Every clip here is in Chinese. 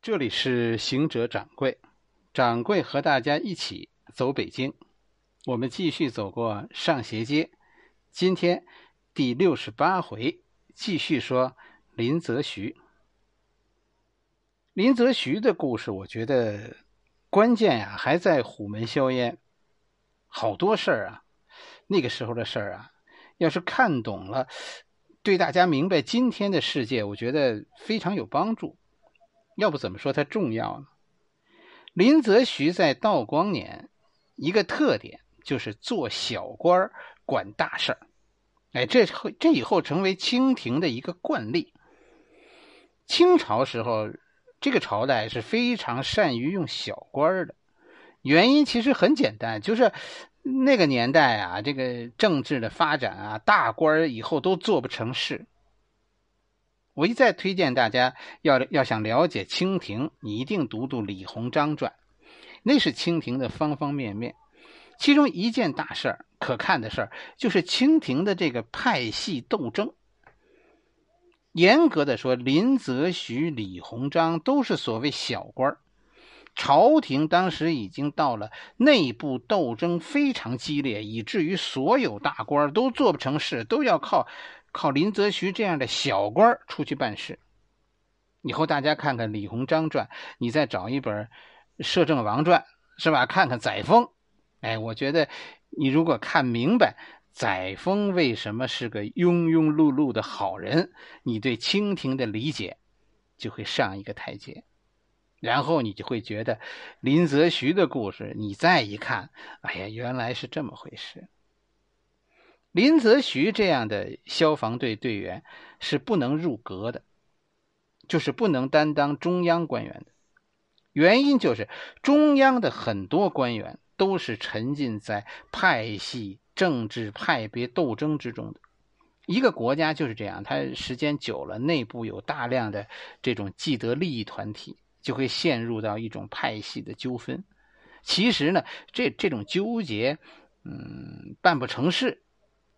这里是行者掌柜，掌柜和大家一起走北京。我们继续走过上斜街，今天第六十八回，继续说林则徐。林则徐的故事，我觉得关键呀还在虎门销烟。好多事儿啊，那个时候的事儿啊，要是看懂了，对大家明白今天的世界，我觉得非常有帮助。要不怎么说它重要呢？林则徐在道光年，一个特点就是做小官儿管大事儿。哎，这后这以后成为清廷的一个惯例。清朝时候，这个朝代是非常善于用小官儿的，原因其实很简单，就是那个年代啊，这个政治的发展啊，大官儿以后都做不成事。我一再推荐大家要要想了解清廷，你一定读读李鸿章传，那是清廷的方方面面。其中一件大事儿，可看的事儿，就是清廷的这个派系斗争。严格的说，林则徐、李鸿章都是所谓小官儿。朝廷当时已经到了内部斗争非常激烈，以至于所有大官都做不成事，都要靠。靠林则徐这样的小官出去办事，以后大家看看《李鸿章传》，你再找一本《摄政王传》，是吧？看看载沣，哎，我觉得你如果看明白载沣为什么是个庸庸碌碌的好人，你对清廷的理解就会上一个台阶，然后你就会觉得林则徐的故事，你再一看，哎呀，原来是这么回事。林则徐这样的消防队队员是不能入阁的，就是不能担当中央官员的。原因就是中央的很多官员都是沉浸在派系政治派别斗争之中的。一个国家就是这样，它时间久了，内部有大量的这种既得利益团体，就会陷入到一种派系的纠纷。其实呢，这这种纠结，嗯，办不成事。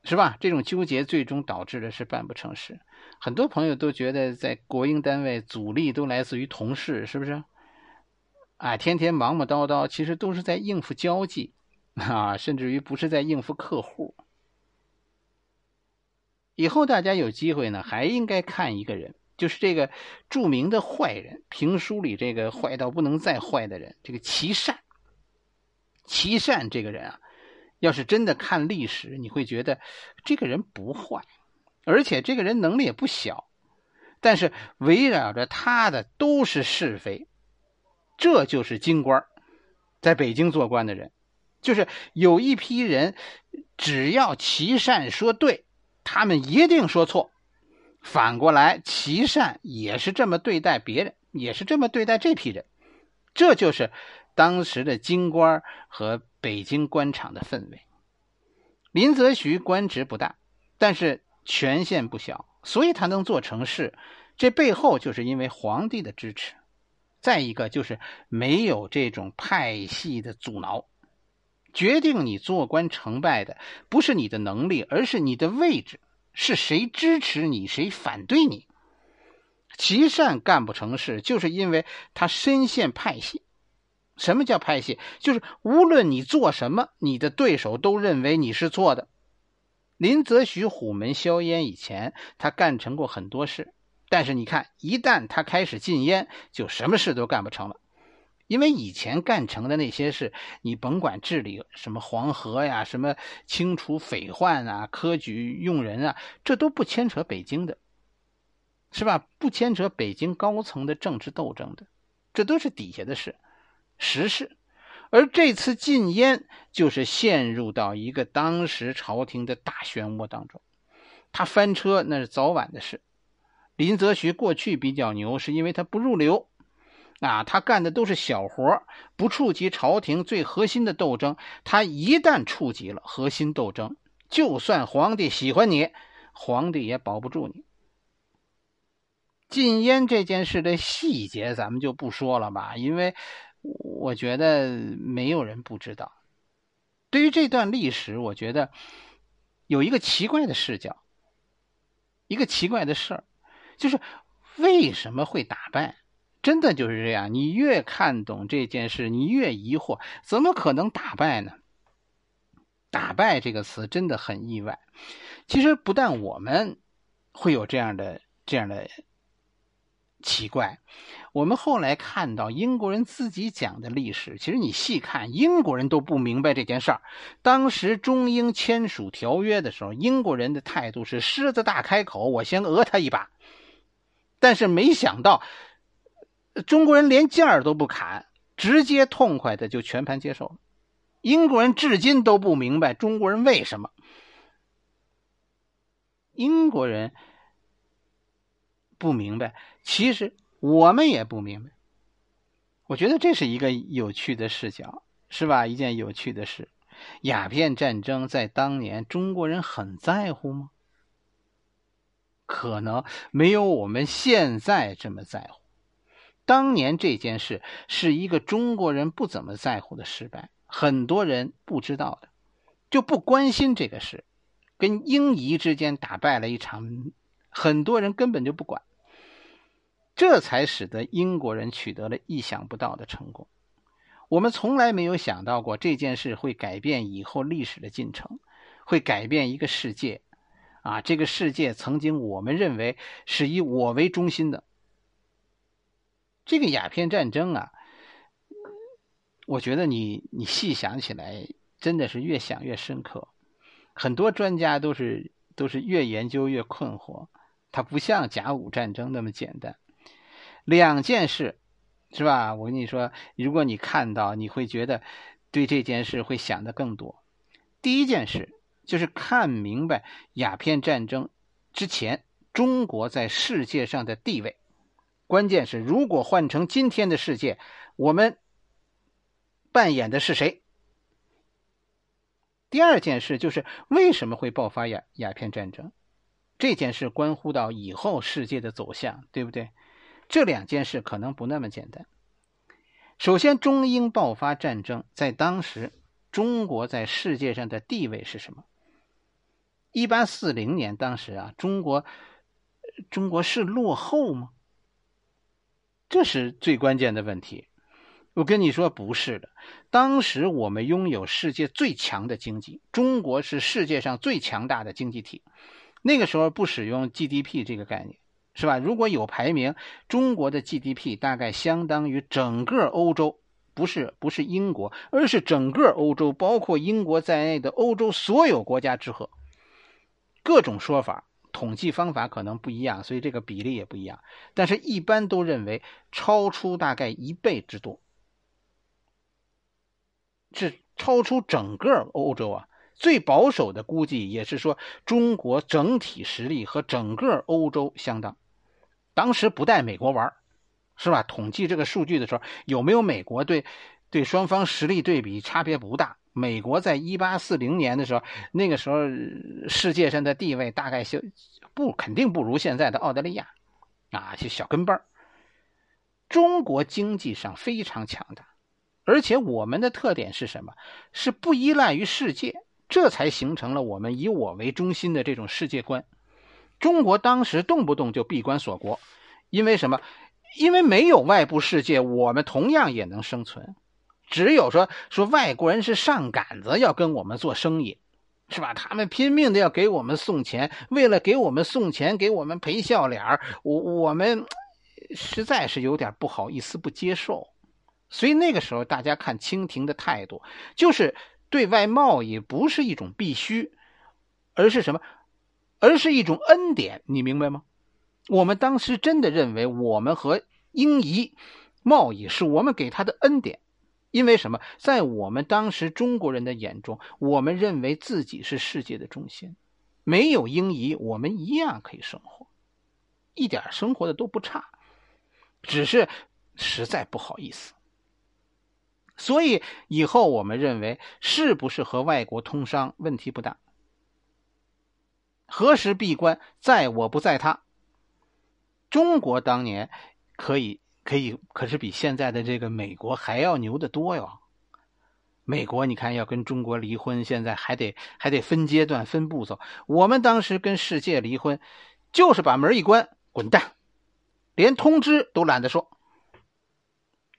是吧？这种纠结最终导致的是办不成事。很多朋友都觉得，在国营单位阻力都来自于同事，是不是？啊，天天忙忙叨叨，其实都是在应付交际啊，甚至于不是在应付客户。以后大家有机会呢，还应该看一个人，就是这个著名的坏人，评书里这个坏到不能再坏的人，这个齐善。齐善这个人啊。要是真的看历史，你会觉得这个人不坏，而且这个人能力也不小。但是围绕着他的都是是非，这就是京官在北京做官的人，就是有一批人，只要齐善说对，他们一定说错。反过来，齐善也是这么对待别人，也是这么对待这批人。这就是当时的京官和。北京官场的氛围，林则徐官职不大，但是权限不小，所以他能做成事。这背后就是因为皇帝的支持，再一个就是没有这种派系的阻挠。决定你做官成败的不是你的能力，而是你的位置，是谁支持你，谁反对你。琦善干不成事，就是因为他深陷派系。什么叫派系？就是无论你做什么，你的对手都认为你是错的。林则徐虎门销烟以前，他干成过很多事，但是你看，一旦他开始禁烟，就什么事都干不成了。因为以前干成的那些事，你甭管治理什么黄河呀，什么清除匪患啊，科举用人啊，这都不牵扯北京的，是吧？不牵扯北京高层的政治斗争的，这都是底下的事。实事，而这次禁烟就是陷入到一个当时朝廷的大漩涡当中。他翻车那是早晚的事。林则徐过去比较牛，是因为他不入流，啊，他干的都是小活，不触及朝廷最核心的斗争。他一旦触及了核心斗争，就算皇帝喜欢你，皇帝也保不住你。禁烟这件事的细节，咱们就不说了吧，因为。我觉得没有人不知道。对于这段历史，我觉得有一个奇怪的视角，一个奇怪的事儿，就是为什么会打败真的就是这样。你越看懂这件事，你越疑惑，怎么可能打败呢？打败这个词真的很意外。其实不但我们会有这样的这样的奇怪，我们后来看到英国人自己讲的历史，其实你细看，英国人都不明白这件事儿。当时中英签署条约的时候，英国人的态度是狮子大开口，我先讹他一把。但是没想到，中国人连价儿都不砍，直接痛快的就全盘接受了。英国人至今都不明白中国人为什么。英国人不明白，其实我们也不明白。我觉得这是一个有趣的视角，是吧？一件有趣的事。鸦片战争在当年，中国人很在乎吗？可能没有我们现在这么在乎。当年这件事是一个中国人不怎么在乎的失败，很多人不知道的，就不关心这个事。跟英夷之间打败了一场，很多人根本就不管，这才使得英国人取得了意想不到的成功。我们从来没有想到过这件事会改变以后历史的进程，会改变一个世界。啊，这个世界曾经我们认为是以我为中心的。这个鸦片战争啊，我觉得你你细想起来，真的是越想越深刻。很多专家都是都是越研究越困惑，它不像甲午战争那么简单。两件事，是吧？我跟你说，如果你看到，你会觉得对这件事会想的更多。第一件事。就是看明白鸦片战争之前中国在世界上的地位，关键是如果换成今天的世界，我们扮演的是谁？第二件事就是为什么会爆发鸦鸦片战争？这件事关乎到以后世界的走向，对不对？这两件事可能不那么简单。首先，中英爆发战争，在当时中国在世界上的地位是什么？一八四零年，当时啊，中国，中国是落后吗？这是最关键的问题。我跟你说，不是的。当时我们拥有世界最强的经济，中国是世界上最强大的经济体。那个时候不使用 GDP 这个概念，是吧？如果有排名，中国的 GDP 大概相当于整个欧洲，不是不是英国，而是整个欧洲，包括英国在内的欧洲所有国家之和。各种说法，统计方法可能不一样，所以这个比例也不一样。但是，一般都认为超出大概一倍之多，是超出整个欧洲啊。最保守的估计也是说，中国整体实力和整个欧洲相当。当时不带美国玩，是吧？统计这个数据的时候，有没有美国对对双方实力对比差别不大？美国在一八四零年的时候，那个时候世界上的地位大概就不肯定不如现在的澳大利亚，啊，就小跟班中国经济上非常强大，而且我们的特点是什么？是不依赖于世界，这才形成了我们以我为中心的这种世界观。中国当时动不动就闭关锁国，因为什么？因为没有外部世界，我们同样也能生存。只有说说外国人是上杆子要跟我们做生意，是吧？他们拼命的要给我们送钱，为了给我们送钱，给我们赔笑脸我我们实在是有点不好意思不接受。所以那个时候，大家看清廷的态度，就是对外贸易不是一种必须，而是什么？而是一种恩典，你明白吗？我们当时真的认为，我们和英夷贸易是我们给他的恩典。因为什么？在我们当时中国人的眼中，我们认为自己是世界的中心，没有英夷，我们一样可以生活，一点生活的都不差，只是实在不好意思。所以以后我们认为，是不是和外国通商问题不大？何时闭关，在我不在他。中国当年可以。可以，可是比现在的这个美国还要牛得多哟。美国你看要跟中国离婚，现在还得还得分阶段、分步骤。我们当时跟世界离婚，就是把门一关，滚蛋，连通知都懒得说。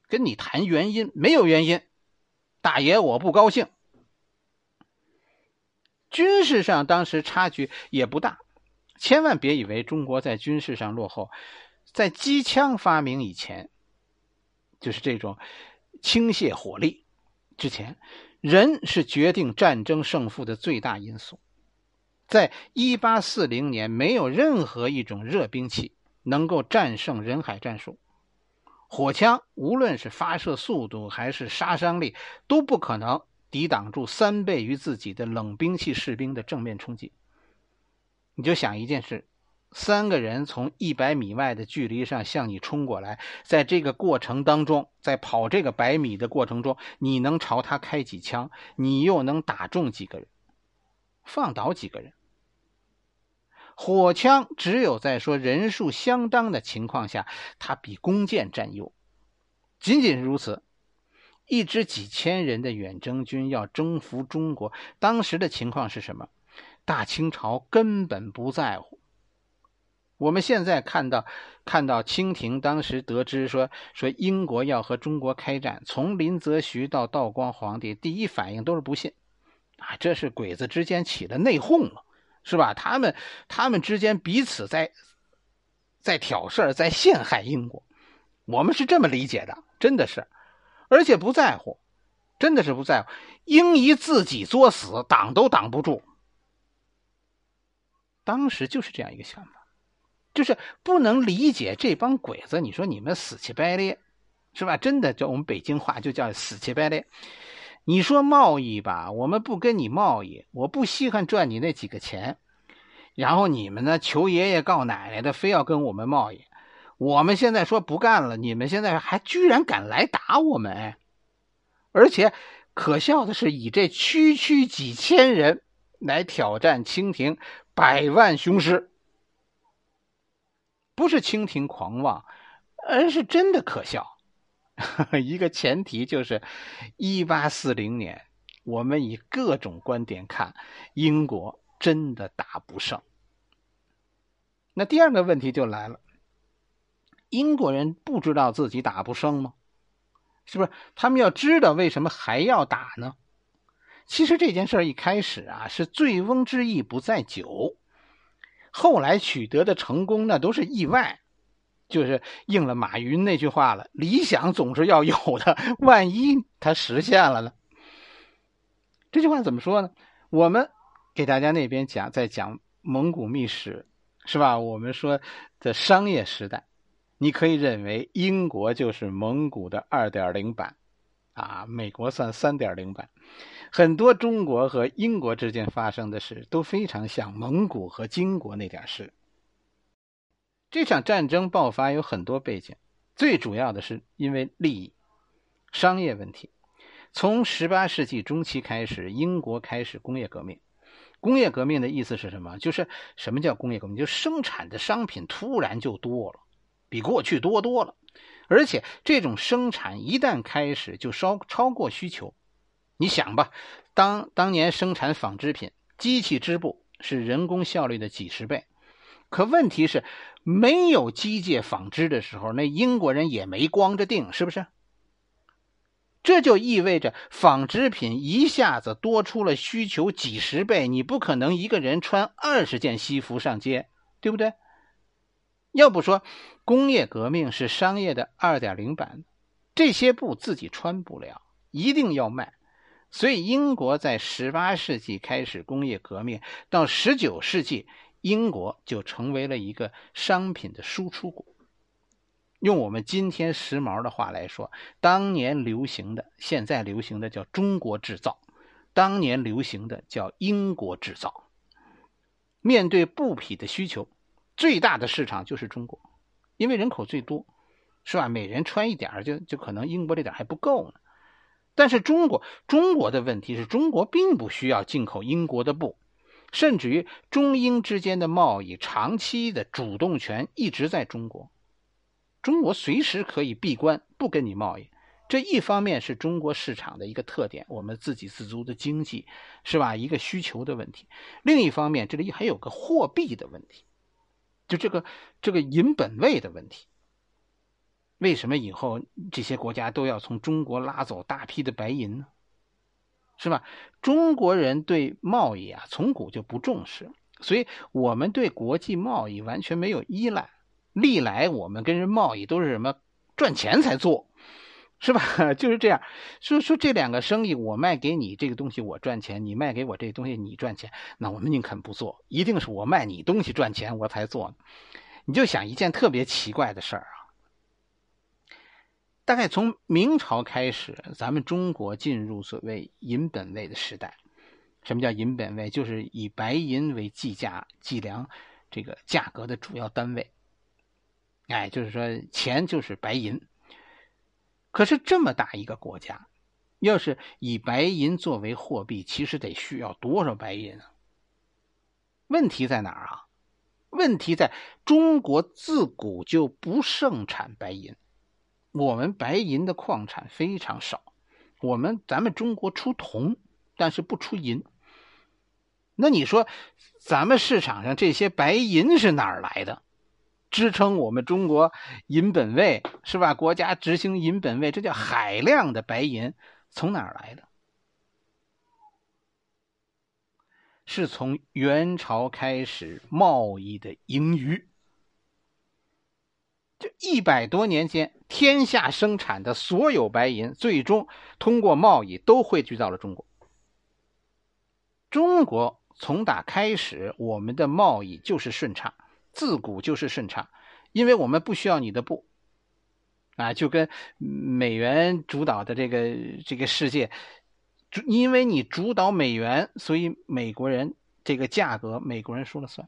跟你谈原因，没有原因，大爷我不高兴。军事上当时差距也不大，千万别以为中国在军事上落后，在机枪发明以前，就是这种倾泻火力之前，人是决定战争胜负的最大因素。在一八四零年，没有任何一种热兵器能够战胜人海战术，火枪无论是发射速度还是杀伤力都不可能。抵挡住三倍于自己的冷兵器士兵的正面冲击，你就想一件事：三个人从一百米外的距离上向你冲过来，在这个过程当中，在跑这个百米的过程中，你能朝他开几枪？你又能打中几个人？放倒几个人？火枪只有在说人数相当的情况下，它比弓箭占优，仅仅如此。一支几千人的远征军要征服中国，当时的情况是什么？大清朝根本不在乎。我们现在看到，看到清廷当时得知说说英国要和中国开战，从林则徐到道光皇帝，第一反应都是不信，啊，这是鬼子之间起了内讧了，是吧？他们他们之间彼此在在挑事儿，在陷害英国。我们是这么理解的，真的是。而且不在乎，真的是不在乎。英夷自己作死，挡都挡不住。当时就是这样一个想法，就是不能理解这帮鬼子。你说你们死乞白咧，是吧？真的叫我们北京话就叫死乞白咧。你说贸易吧，我们不跟你贸易，我不稀罕赚你那几个钱。然后你们呢，求爷爷告奶奶的，非要跟我们贸易。我们现在说不干了，你们现在还居然敢来打我们，而且可笑的是，以这区区几千人来挑战清廷百万雄师，不是清廷狂妄，而是真的可笑。一个前提就是，一八四零年，我们以各种观点看，英国真的打不胜。那第二个问题就来了。英国人不知道自己打不胜吗？是不是？他们要知道为什么还要打呢？其实这件事一开始啊，是醉翁之意不在酒，后来取得的成功那都是意外，就是应了马云那句话了：理想总是要有的，万一它实现了呢？这句话怎么说呢？我们给大家那边讲，在讲蒙古秘史，是吧？我们说的商业时代。你可以认为英国就是蒙古的二点零版，啊，美国算三点零版。很多中国和英国之间发生的事都非常像蒙古和金国那点事。这场战争爆发有很多背景，最主要的是因为利益、商业问题。从十八世纪中期开始，英国开始工业革命。工业革命的意思是什么？就是什么叫工业革命？就生产的商品突然就多了。比过去多多了，而且这种生产一旦开始就稍超过需求。你想吧，当当年生产纺织品，机器织布是人工效率的几十倍，可问题是没有机械纺织的时候，那英国人也没光着腚，是不是？这就意味着纺织品一下子多出了需求几十倍，你不可能一个人穿二十件西服上街，对不对？要不说，工业革命是商业的二点零版，这些布自己穿不了，一定要卖。所以，英国在十八世纪开始工业革命，到十九世纪，英国就成为了一个商品的输出国。用我们今天时髦的话来说，当年流行的，现在流行的叫中国制造，当年流行的叫英国制造。面对布匹的需求。最大的市场就是中国，因为人口最多，是吧？每人穿一点就就可能英国这点还不够呢。但是中国中国的问题是中国并不需要进口英国的布，甚至于中英之间的贸易长期的主动权一直在中国，中国随时可以闭关不跟你贸易。这一方面是中国市场的一个特点，我们自给自足的经济，是吧？一个需求的问题。另一方面，这里还有个货币的问题。就这个这个银本位的问题，为什么以后这些国家都要从中国拉走大批的白银呢？是吧？中国人对贸易啊，从古就不重视，所以我们对国际贸易完全没有依赖。历来我们跟人贸易都是什么赚钱才做，是吧？就是这样。说说这两个生意，我卖给你这个东西我赚钱，你卖给我这个东西你赚钱，那我们宁肯不做，一定是我卖你东西赚钱我才做。你就想一件特别奇怪的事儿啊。大概从明朝开始，咱们中国进入所谓银本位的时代。什么叫银本位？就是以白银为计价、计量这个价格的主要单位。哎，就是说钱就是白银。可是这么大一个国家，要是以白银作为货币，其实得需要多少白银啊？问题在哪儿啊？问题在中国自古就不盛产白银。我们白银的矿产非常少，我们咱们中国出铜，但是不出银。那你说，咱们市场上这些白银是哪儿来的？支撑我们中国银本位是吧？国家执行银本位，这叫海量的白银，从哪儿来的？是从元朝开始贸易的盈余。这一百多年间，天下生产的所有白银，最终通过贸易都汇聚到了中国。中国从打开始，我们的贸易就是顺畅，自古就是顺差，因为我们不需要你的布，啊，就跟美元主导的这个这个世界，因为你主导美元，所以美国人这个价格美国人说了算。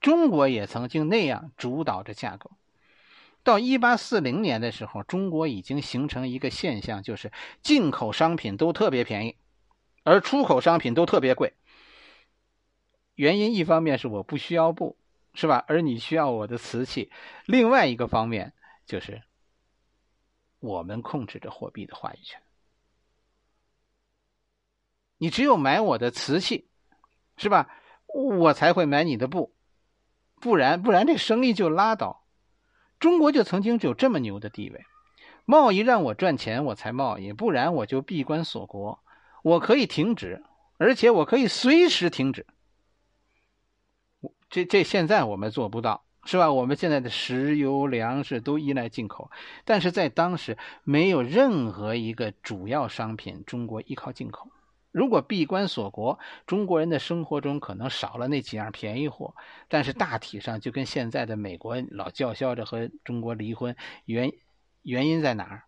中国也曾经那样主导着价格。到一八四零年的时候，中国已经形成一个现象，就是进口商品都特别便宜，而出口商品都特别贵。原因一方面是我不需要布，是吧？而你需要我的瓷器。另外一个方面就是我们控制着货币的话语权。你只有买我的瓷器，是吧？我才会买你的布，不然不然这生意就拉倒。中国就曾经有这么牛的地位，贸易让我赚钱我才贸易，不然我就闭关锁国。我可以停止，而且我可以随时停止。这这现在我们做不到，是吧？我们现在的石油、粮食都依赖进口，但是在当时没有任何一个主要商品中国依靠进口。如果闭关锁国，中国人的生活中可能少了那几样便宜货，但是大体上就跟现在的美国老叫嚣着和中国离婚，原原因在哪儿？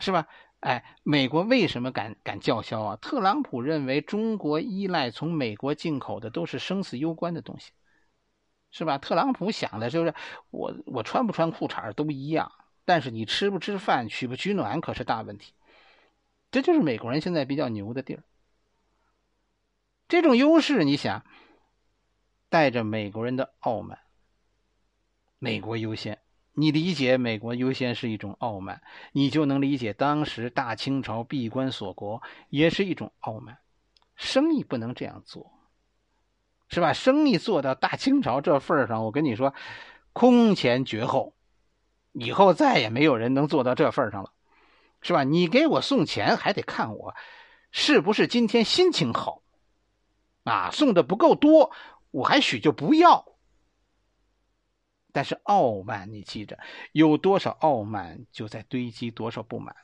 是吧？哎，美国为什么敢敢叫嚣啊？特朗普认为中国依赖从美国进口的都是生死攸关的东西，是吧？特朗普想的就是我我穿不穿裤衩都一样，但是你吃不吃饭、取不取暖可是大问题。这就是美国人现在比较牛的地儿。这种优势，你想，带着美国人的傲慢，美国优先，你理解美国优先是一种傲慢，你就能理解当时大清朝闭关锁国也是一种傲慢。生意不能这样做，是吧？生意做到大清朝这份上，我跟你说，空前绝后，以后再也没有人能做到这份上了，是吧？你给我送钱，还得看我是不是今天心情好。啊，送的不够多，我还许就不要。但是傲慢，你记着，有多少傲慢，就在堆积多少不满。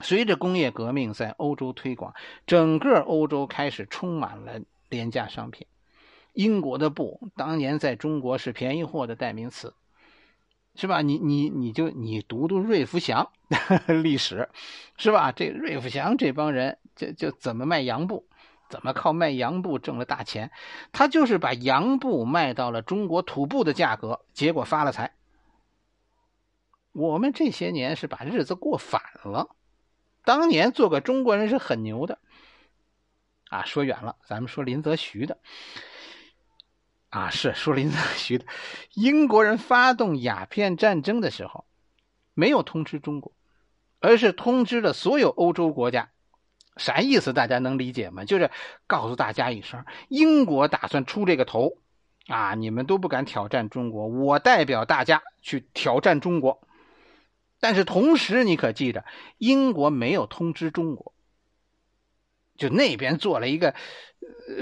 随着工业革命在欧洲推广，整个欧洲开始充满了廉价商品。英国的布当年在中国是便宜货的代名词，是吧？你你你就你读读瑞福祥 历史，是吧？这瑞福祥这帮人就就怎么卖洋布？怎么靠卖洋布挣了大钱？他就是把洋布卖到了中国土布的价格，结果发了财。我们这些年是把日子过反了。当年做个中国人是很牛的啊！说远了，咱们说林则徐的啊，是说林则徐的。英国人发动鸦片战争的时候，没有通知中国，而是通知了所有欧洲国家。啥意思？大家能理解吗？就是告诉大家一声，英国打算出这个头，啊，你们都不敢挑战中国，我代表大家去挑战中国。但是同时你可记着，英国没有通知中国，就那边做了一个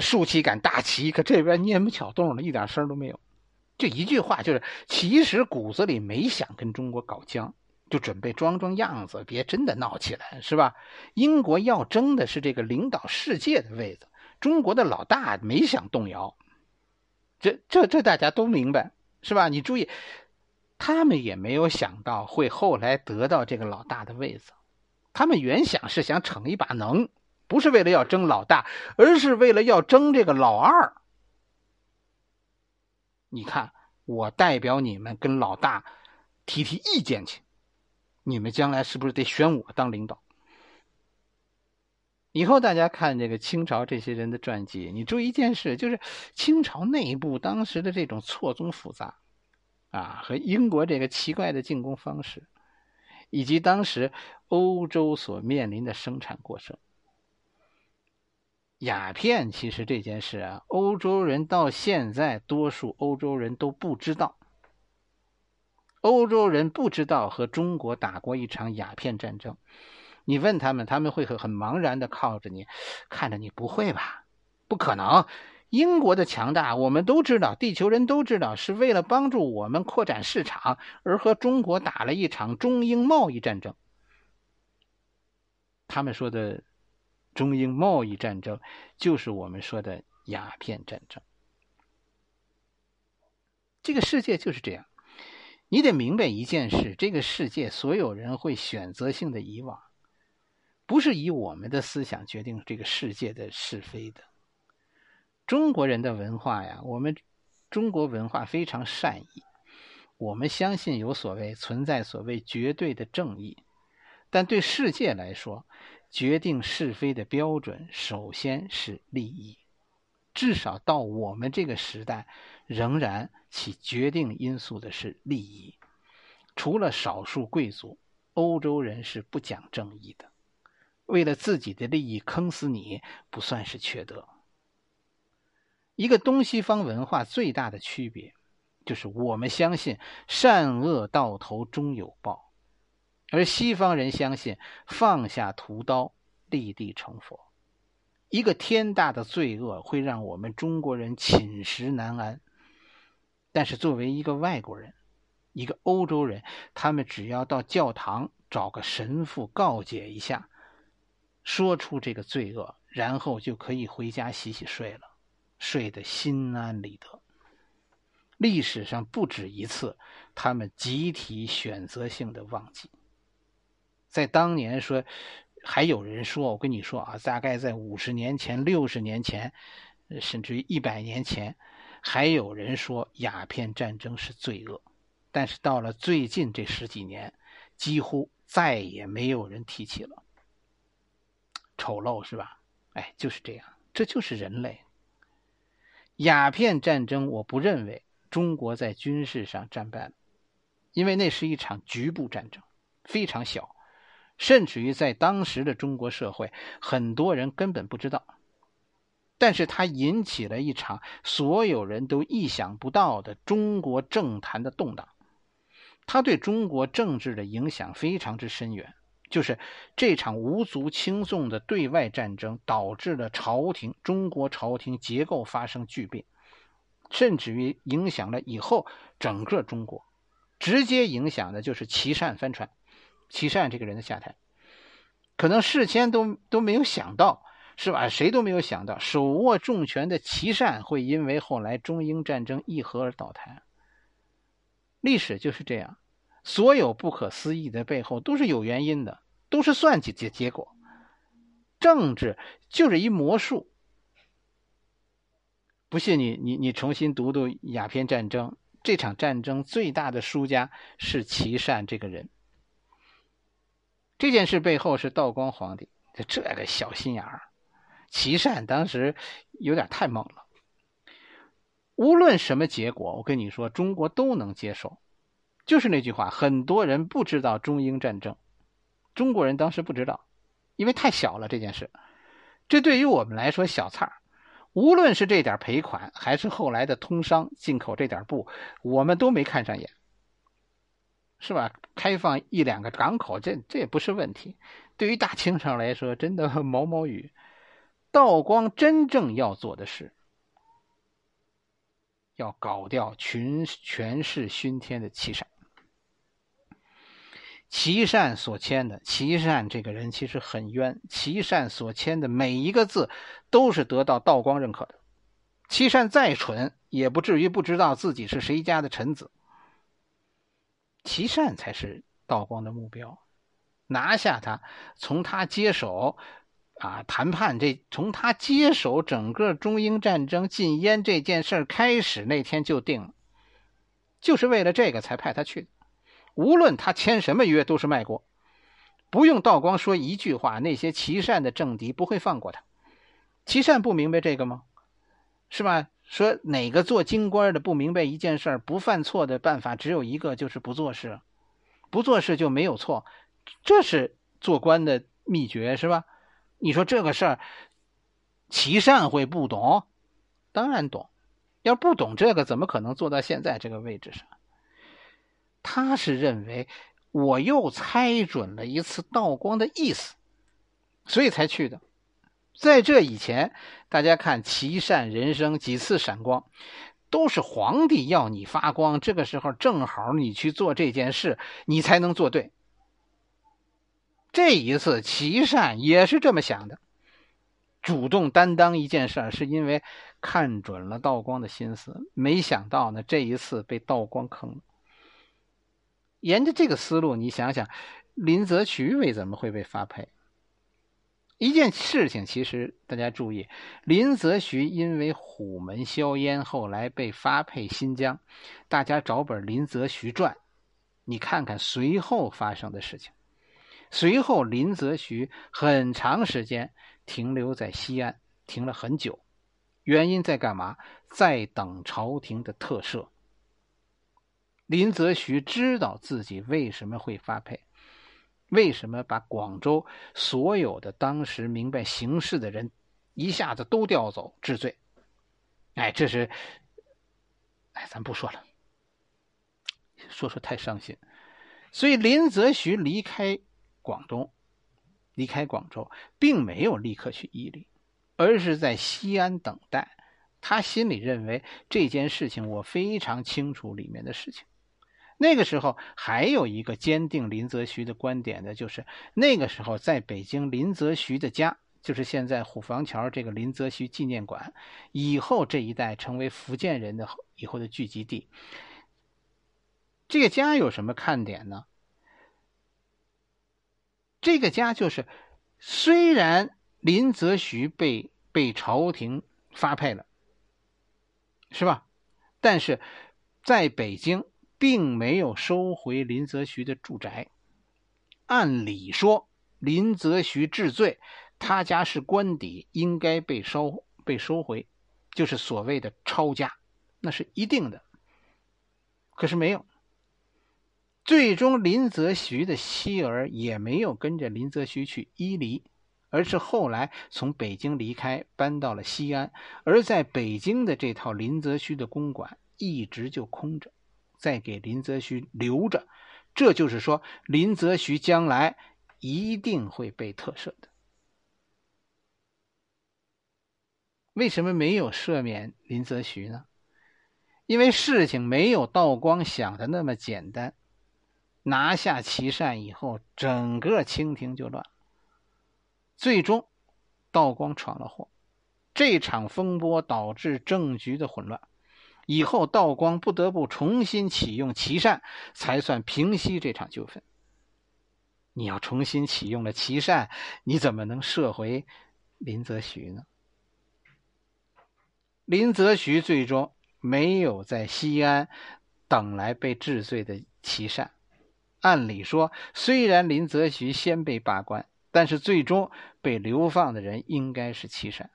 竖起杆大旗，可这边捏不巧动的，一点声都没有。就一句话，就是其实骨子里没想跟中国搞僵，就准备装装样子，别真的闹起来，是吧？英国要争的是这个领导世界的位子，中国的老大没想动摇，这这这大家都明白，是吧？你注意，他们也没有想到会后来得到这个老大的位子，他们原想是想逞一把能，不是为了要争老大，而是为了要争这个老二。你看，我代表你们跟老大提提意见去，你们将来是不是得选我当领导？以后大家看这个清朝这些人的传记，你注意一件事，就是清朝内部当时的这种错综复杂，啊，和英国这个奇怪的进攻方式，以及当时欧洲所面临的生产过剩。鸦片其实这件事啊，欧洲人到现在多数欧洲人都不知道。欧洲人不知道和中国打过一场鸦片战争，你问他们，他们会很很茫然的靠着你，看着你不会吧？不可能！英国的强大我们都知道，地球人都知道，是为了帮助我们扩展市场而和中国打了一场中英贸易战争。他们说的。中英贸易战争就是我们说的鸦片战争。这个世界就是这样，你得明白一件事：这个世界所有人会选择性的遗忘，不是以我们的思想决定这个世界的是非的。中国人的文化呀，我们中国文化非常善意，我们相信有所谓存在所谓绝对的正义，但对世界来说。决定是非的标准，首先是利益。至少到我们这个时代，仍然起决定因素的是利益。除了少数贵族，欧洲人是不讲正义的。为了自己的利益坑死你，不算是缺德。一个东西方文化最大的区别，就是我们相信善恶到头终有报。而西方人相信放下屠刀，立地成佛。一个天大的罪恶会让我们中国人寝食难安，但是作为一个外国人，一个欧洲人，他们只要到教堂找个神父告解一下，说出这个罪恶，然后就可以回家洗洗睡了，睡得心安理得。历史上不止一次，他们集体选择性的忘记。在当年说，还有人说，我跟你说啊，大概在五十年前、六十年前，甚至于一百年前，还有人说鸦片战争是罪恶。但是到了最近这十几年，几乎再也没有人提起了。丑陋是吧？哎，就是这样，这就是人类。鸦片战争，我不认为中国在军事上战败了，因为那是一场局部战争，非常小。甚至于在当时的中国社会，很多人根本不知道，但是它引起了一场所有人都意想不到的中国政坛的动荡，它对中国政治的影响非常之深远。就是这场无足轻重的对外战争，导致了朝廷中国朝廷结构发生巨变，甚至于影响了以后整个中国，直接影响的就是琦善翻船。齐善这个人的下台，可能事先都都没有想到，是吧？谁都没有想到，手握重权的齐善会因为后来中英战争议和而倒台。历史就是这样，所有不可思议的背后都是有原因的，都是算计结结果。政治就是一魔术。不信你你你重新读读鸦片战争，这场战争最大的输家是齐善这个人。这件事背后是道光皇帝，这个小心眼儿，齐善当时有点太猛了。无论什么结果，我跟你说，中国都能接受。就是那句话，很多人不知道中英战争，中国人当时不知道，因为太小了这件事。这对于我们来说小菜儿，无论是这点赔款，还是后来的通商进口这点布，我们都没看上眼。是吧？开放一两个港口，这这也不是问题。对于大清朝来说，真的毛毛雨。道光真正要做的是，要搞掉群权势熏天的齐善。齐善所签的，齐善这个人其实很冤。齐善所签的每一个字，都是得到道光认可的。齐善再蠢，也不至于不知道自己是谁家的臣子。齐善才是道光的目标，拿下他，从他接手，啊，谈判这从他接手整个中英战争禁烟这件事开始那天就定了，就是为了这个才派他去的。无论他签什么约，都是卖国，不用道光说一句话，那些齐善的政敌不会放过他。齐善不明白这个吗？是吧？说哪个做京官的不明白一件事不犯错的办法只有一个，就是不做事，不做事就没有错，这是做官的秘诀，是吧？你说这个事儿，齐善会不懂？当然懂，要不懂这个，怎么可能做到现在这个位置上？他是认为我又猜准了一次道光的意思，所以才去的。在这以前，大家看齐善人生几次闪光，都是皇帝要你发光，这个时候正好你去做这件事，你才能做对。这一次齐善也是这么想的，主动担当一件事，是因为看准了道光的心思。没想到呢，这一次被道光坑了。沿着这个思路，你想想，林则徐为什么会被发配？一件事情，其实大家注意，林则徐因为虎门销烟，后来被发配新疆。大家找本《林则徐传》，你看看随后发生的事情。随后，林则徐很长时间停留在西安，停了很久。原因在干嘛？在等朝廷的特赦。林则徐知道自己为什么会发配。为什么把广州所有的当时明白形势的人一下子都调走治罪？哎，这是，哎，咱不说了，说说太伤心。所以林则徐离开广东，离开广州，并没有立刻去伊犁，而是在西安等待。他心里认为这件事情，我非常清楚里面的事情。那个时候还有一个坚定林则徐的观点的，就是那个时候在北京林则徐的家，就是现在虎坊桥这个林则徐纪念馆，以后这一代成为福建人的以后的聚集地。这个家有什么看点呢？这个家就是，虽然林则徐被被朝廷发配了，是吧？但是在北京。并没有收回林则徐的住宅。按理说，林则徐治罪，他家是官邸，应该被收被收回，就是所谓的抄家，那是一定的。可是没有。最终，林则徐的妻儿也没有跟着林则徐去伊犁，而是后来从北京离开，搬到了西安。而在北京的这套林则徐的公馆，一直就空着。再给林则徐留着，这就是说，林则徐将来一定会被特赦的。为什么没有赦免林则徐呢？因为事情没有道光想的那么简单。拿下祁善以后，整个清廷就乱了。最终，道光闯了祸，这场风波导致政局的混乱。以后道光不得不重新启用琦善，才算平息这场纠纷。你要重新启用了琦善，你怎么能撤回林则徐呢？林则徐最终没有在西安等来被治罪的琦善。按理说，虽然林则徐先被罢官，但是最终被流放的人应该是琦善。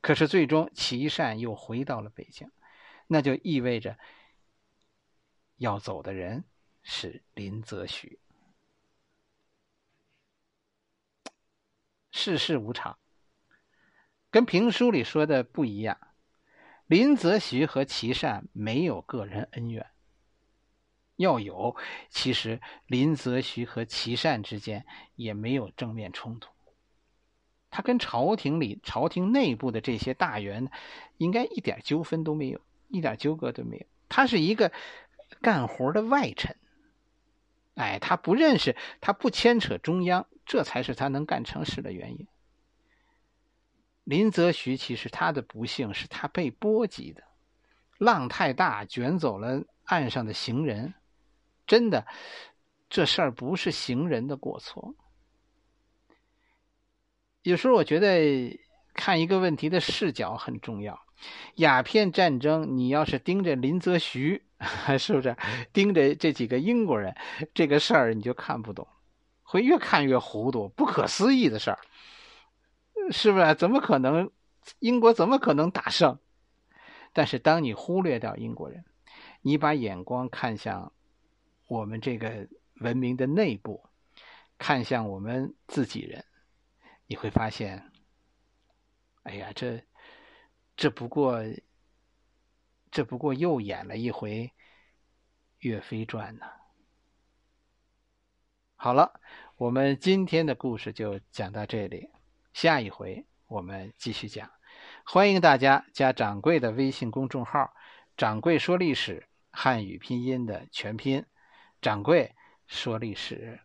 可是最终琦善又回到了北京。那就意味着要走的人是林则徐。世事无常，跟评书里说的不一样。林则徐和琦善没有个人恩怨，要有，其实林则徐和琦善之间也没有正面冲突。他跟朝廷里、朝廷内部的这些大员，应该一点纠纷都没有，一点纠葛都没有。他是一个干活的外臣，哎，他不认识，他不牵扯中央，这才是他能干成事的原因。林则徐其实他的不幸是他被波及的，浪太大，卷走了岸上的行人。真的，这事儿不是行人的过错。有时候我觉得看一个问题的视角很重要。鸦片战争，你要是盯着林则徐，是不是盯着这几个英国人，这个事儿你就看不懂，会越看越糊涂，不可思议的事儿，是不是？怎么可能？英国怎么可能打胜？但是当你忽略掉英国人，你把眼光看向。我们这个文明的内部，看向我们自己人，你会发现，哎呀，这这不过，这不过又演了一回岳飞传呢。好了，我们今天的故事就讲到这里，下一回我们继续讲。欢迎大家加掌柜的微信公众号“掌柜说历史”汉语拼音的全拼。掌柜说历史。